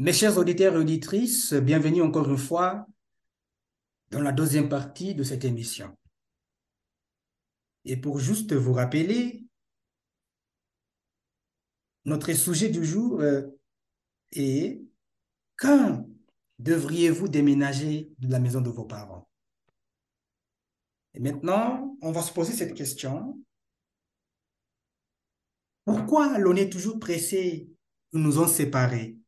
Mes chers auditeurs et auditrices, bienvenue encore une fois dans la deuxième partie de cette émission. Et pour juste vous rappeler, notre sujet du jour euh, est quand devriez-vous déménager de la maison de vos parents? Et maintenant, on va se poser cette question. Pourquoi l'on est toujours pressé nous nous ont séparés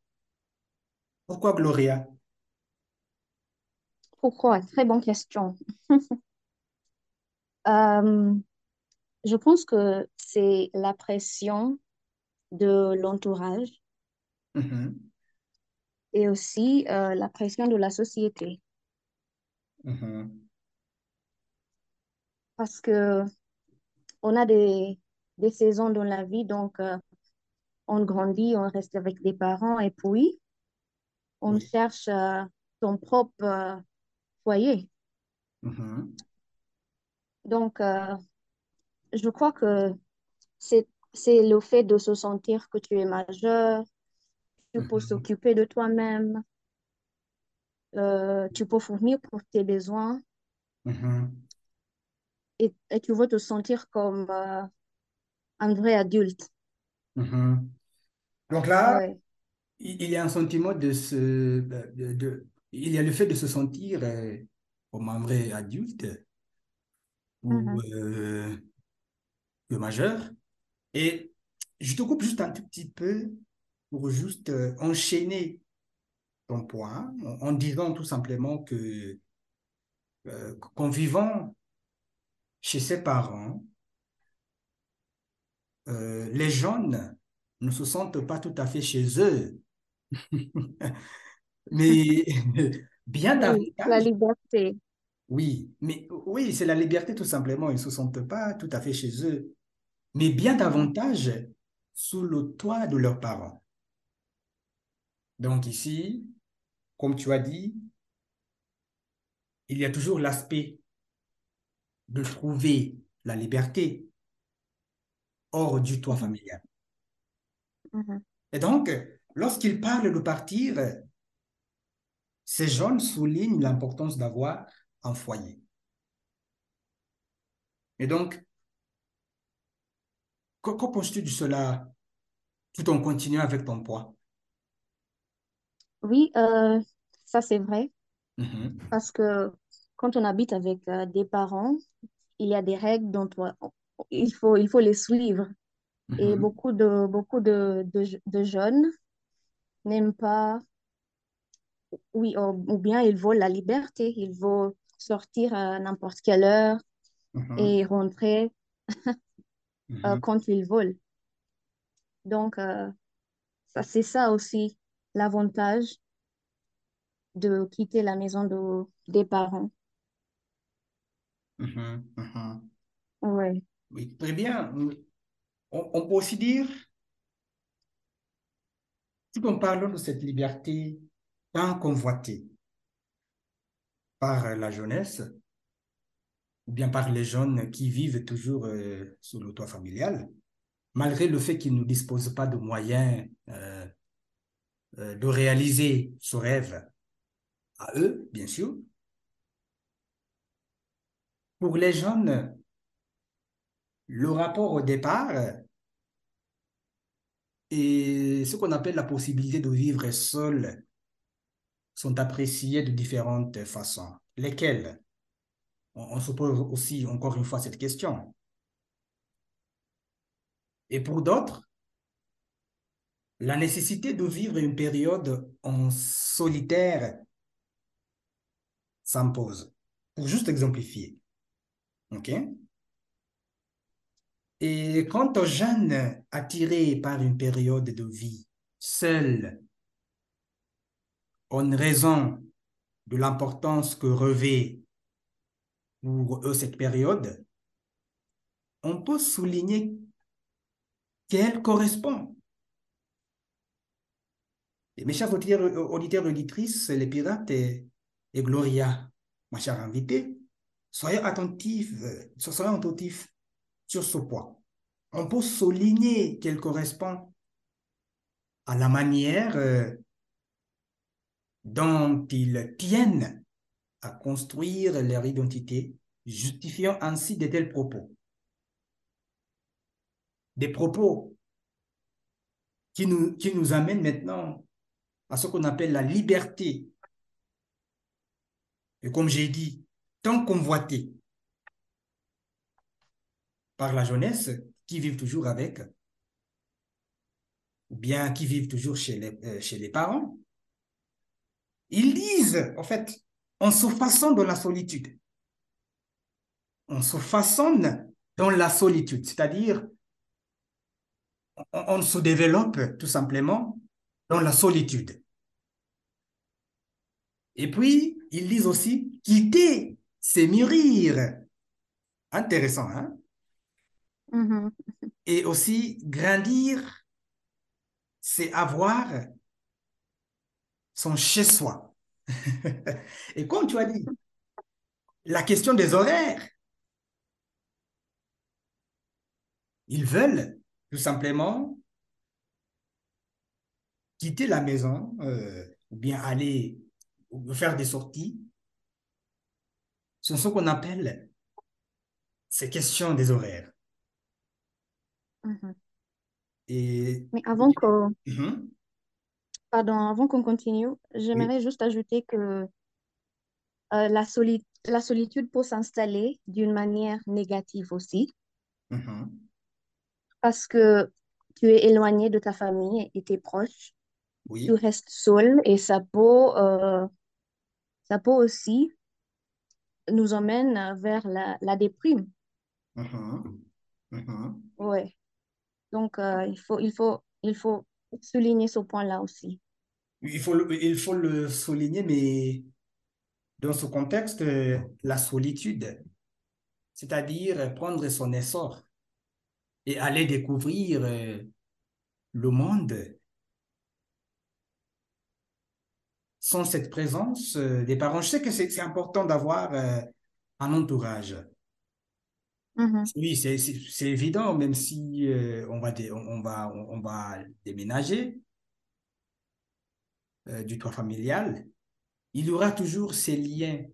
Pourquoi Gloria? Pourquoi? Très bonne question. Euh, je pense que c'est la pression de l'entourage Mhm, et aussi euh, la pression de la société. mhm, Parce que on a des, des saisons dans la vie, donc euh, on grandit, on reste avec des parents et puis on Oui. cherche euh, son propre euh, foyer. mhm, Donc, euh, je crois que c'est, le fait de se sentir que tu es majeur, tu peux mhm, s'occuper de toi-même, euh, tu peux fournir pour tes besoins mhm, et, et tu veux te sentir comme euh, un vrai adulte. Donc là, Ouais. Il y a un sentiment de se, de, de- il y a le fait de se sentir euh, comme un vrai adulte ou Mhm. euh, le majeur. Et je te coupe juste un tout petit peu pour juste euh, enchaîner ton point en, en disant tout simplement que euh, qu'en vivant chez ses parents, les jeunes ne se sentent pas tout à fait chez eux, mais bien Oui, la davantage, liberté. oui, mais oui, c'est la liberté tout simplement, ils ne se sentent pas tout à fait chez eux, mais bien davantage sous le toit de leurs parents. Donc ici, comme tu as dit, il y a toujours l'aspect de trouver la liberté hors du toit familial. Mhm. Et donc, lorsqu'ils parlent de partir, ces jeunes soulignent l'importance d'avoir un foyer. Et donc, qu'en qu'en penses-tu de cela tout en continuant avec ton poids? Oui, euh, ça c'est vrai Mhm, parce que quand on habite avec euh, des parents, il y a des règles dont on- il faut, il faut les suivre. Et mhm, beaucoup de, beaucoup de, de, de jeunes n'aiment pas, oui, ou, ou bien ils veulent la liberté, ils veulent sortir à n'importe quelle heure mhm, et rentrer euh, mhm, quand ils veulent. Donc, euh, ça, c'est ça aussi l'avantage de quitter la maison de, des parents. mhm, mhm. Ouais. Oui, très bien. On, on peut aussi dire, tout en parlant de cette liberté tant convoitée par la jeunesse, ou bien par les jeunes qui vivent toujours euh, sous le toit familial, malgré le fait qu'ils ne disposent pas de moyens euh, euh, de réaliser ce rêve à eux, bien sûr, pour les jeunes, le rapport au départ et ce qu'on appelle la possibilité de vivre seul sont appréciés de différentes façons. Lesquelles? On, on se pose aussi encore une fois cette question. Et pour d'autres, la nécessité de vivre une période en solitaire s'impose. Pour juste exemplifier. OK? Et quant aux jeunes attirés par une période de vie seule, en raison de l'importance que revêt pour eux cette période, on peut souligner qu'elle correspond. Mes chers auditeurs, auditeurs auditrices, les pirates et, et Gloria, ma chère invitée, soyez attentifs, soyez attentifs sur ce point. On peut souligner qu'elle correspond à la manière euh, dont ils tiennent à construire leur identité, justifiant ainsi de tels propos. Des propos qui nous, qui nous amènent maintenant à ce qu'on appelle la liberté. Et comme j'ai dit, tant convoité par la jeunesse qui vivent toujours avec, ou bien qui vivent toujours chez les, euh, parents, ils disent, en fait, on se façonne dans la solitude. On se façonne dans la solitude, c'est-à-dire on, on, se développe tout simplement dans la solitude. Et puis, ils disent aussi quitter, c'est mûrir. Intéressant, hein? Mm -hmm. Et aussi grandir, c'est avoir son chez-soi. Et comme tu as dit, la question des horaires, ils veulent tout simplement quitter la maison euh, ou bien aller faire des sorties. Ce sont ce qu'on appelle ces questions des horaires. -hmm. Et... Mais avant qu'on -hmm. Pardon, avant qu'on continue, j'aimerais juste ajouter que euh, la, soli- la solitude peut s'installer d'une manière négative aussi, Mhm. parce que tu es éloigné de ta famille et tes proches, tu Oui. restes seul et ça peut, euh, ça peut aussi nous emmène vers la, la déprime. Mhm. Mhm. Ouais. Donc, euh, il faut, il faut, il faut souligner ce point-là aussi. Il faut il faut le souligner, mais dans ce contexte, euh, la solitude, c'est-à-dire prendre son essor et aller découvrir euh, le monde sans cette présence des parents. Je sais que c'est important d'avoir un entourage. Mhm. Oui, c'est évident, même si euh, on va, dé- on, on va, on, on va déménager euh, du toit familial, il y aura toujours ces liens.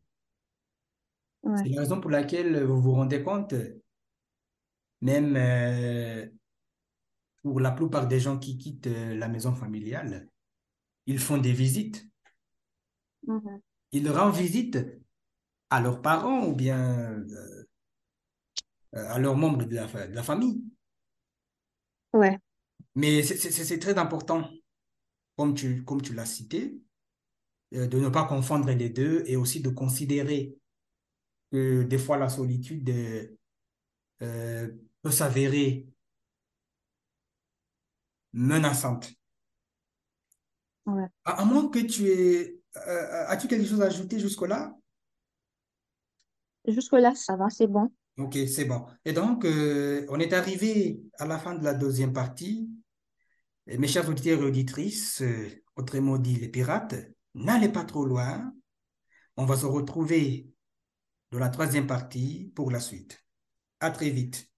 Ouais. C'est la raison pour laquelle vous vous rendez compte, même euh, pour la plupart des gens qui quittent la maison familiale, ils font des visites. Mhm. Ils rendent visite à leurs parents ou bien à leurs membres de la, de la famille. Ouais. Mais c'est très important, comme tu, comme tu l'as cité, euh, de ne pas confondre les deux et aussi de considérer que des fois la solitude euh, euh, peut s'avérer menaçante. Ouais. À, à moins que tu aies... euh, as-tu quelque chose à ajouter jusque-là? Jusque-là, ça va, c'est bon. Ok, c'est bon. Et donc, euh, on est arrivé à la fin de la deuxième partie. Mes chers auditeurs et auditrices, euh, autrement dit les pirates, n'allez pas trop loin. On va se retrouver dans la troisième partie pour la suite. À très vite.